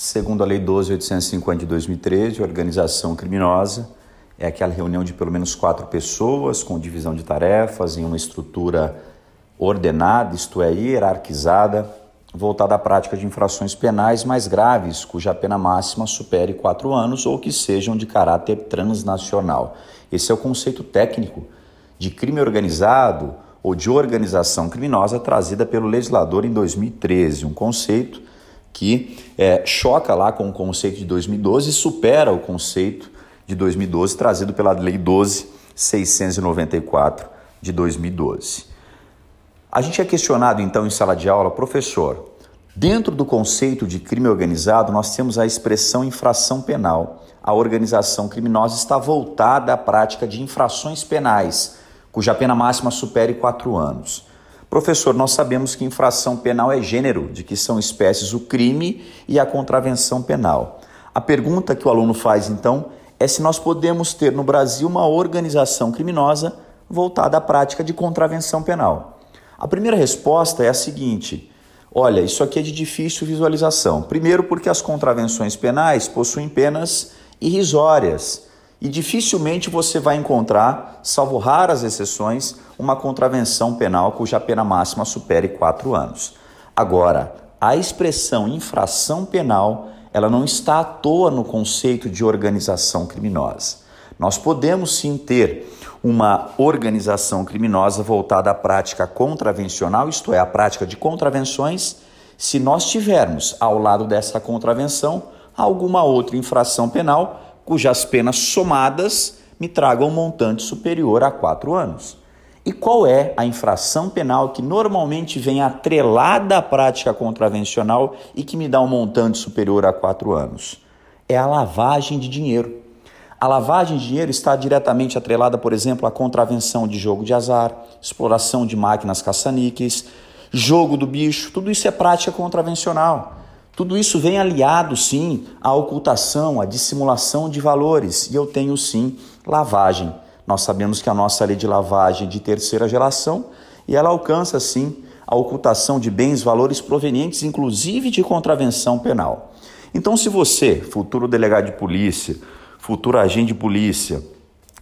Segundo a Lei 12.850 de 2013, organização criminosa é aquela reunião de pelo menos quatro pessoas com divisão de tarefas em uma estrutura ordenada, isto é, hierarquizada, voltada à prática de infrações penais mais graves, cuja pena máxima supere quatro anos ou que sejam de caráter transnacional. Esse é o conceito técnico de crime organizado ou de organização criminosa trazida pelo legislador em 2013, um conceito que é, choca lá com o conceito de 2012 e supera o conceito de 2012 trazido pela Lei 12.694 de 2012. A gente é questionado então em sala de aula, professor, dentro do conceito de crime organizado nós temos a expressão infração penal. A organização criminosa está voltada à prática de infrações penais, cuja pena máxima supere quatro anos. Professor, nós sabemos que infração penal é gênero, de que são espécies o crime e a contravenção penal. A pergunta que o aluno faz então é se nós podemos ter no Brasil uma organização criminosa voltada à prática de contravenção penal. A primeira resposta é a seguinte: olha, isso aqui é de difícil visualização. Primeiro, porque as contravenções penais possuem penas irrisórias e dificilmente você vai encontrar, salvo raras exceções, uma contravenção penal cuja pena máxima supere quatro anos. Agora, a expressão infração penal ela não está à toa no conceito de organização criminosa. Nós podemos sim ter uma organização criminosa voltada à prática contravencional, isto é, a prática de contravenções, se nós tivermos ao lado dessa contravenção alguma outra infração penal cujas penas somadas me tragam um montante superior a quatro anos. E qual é a infração penal que normalmente vem atrelada à prática contravencional e que me dá um montante superior a quatro anos? É a lavagem de dinheiro. A lavagem de dinheiro está diretamente atrelada, por exemplo, à contravenção de jogo de azar, exploração de máquinas caça-níqueis, jogo do bicho, tudo isso é prática contravencional. Tudo isso vem aliado, sim, à ocultação, à dissimulação de valores, e eu tenho, sim, lavagem. Nós sabemos que a nossa lei de lavagem é de terceira geração e ela alcança, sim, a ocultação de bens, valores provenientes, inclusive de contravenção penal. Então, se você, futuro delegado de polícia, futuro agente de polícia,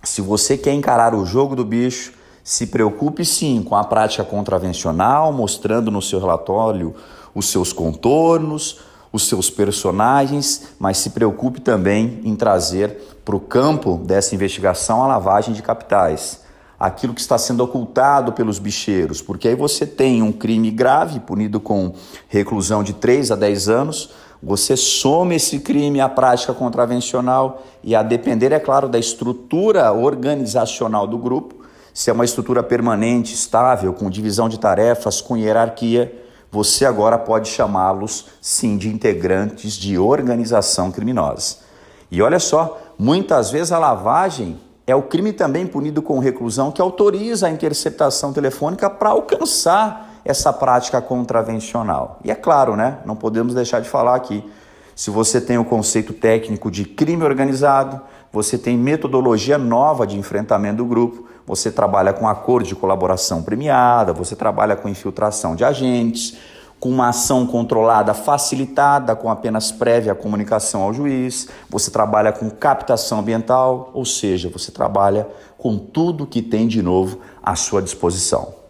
se você quer encarar o jogo do bicho, se preocupe sim com a prática contravencional, mostrando no seu relatório os seus contornos, os seus personagens, mas se preocupe também em trazer para o campo dessa investigação a lavagem de capitais, aquilo que está sendo ocultado pelos bicheiros, porque aí você tem um crime grave punido com reclusão de 3 a 10 anos, você soma esse crime à prática contravencional e a depender, é claro, da estrutura organizacional do grupo, se é uma estrutura permanente, estável, com divisão de tarefas, com hierarquia, você agora pode chamá-los sim de integrantes de organização criminosa. E olha só, muitas vezes a lavagem é o crime também punido com reclusão que autoriza a interceptação telefônica para alcançar essa prática contravencional. E é claro, né? Não podemos deixar de falar aqui. Se você tem o conceito técnico de crime organizado, você tem metodologia nova de enfrentamento do grupo, você trabalha com acordo de colaboração premiada, você trabalha com infiltração de agentes, com uma ação controlada facilitada, com apenas prévia comunicação ao juiz, você trabalha com captação ambiental, ou seja, você trabalha com tudo que tem de novo à sua disposição.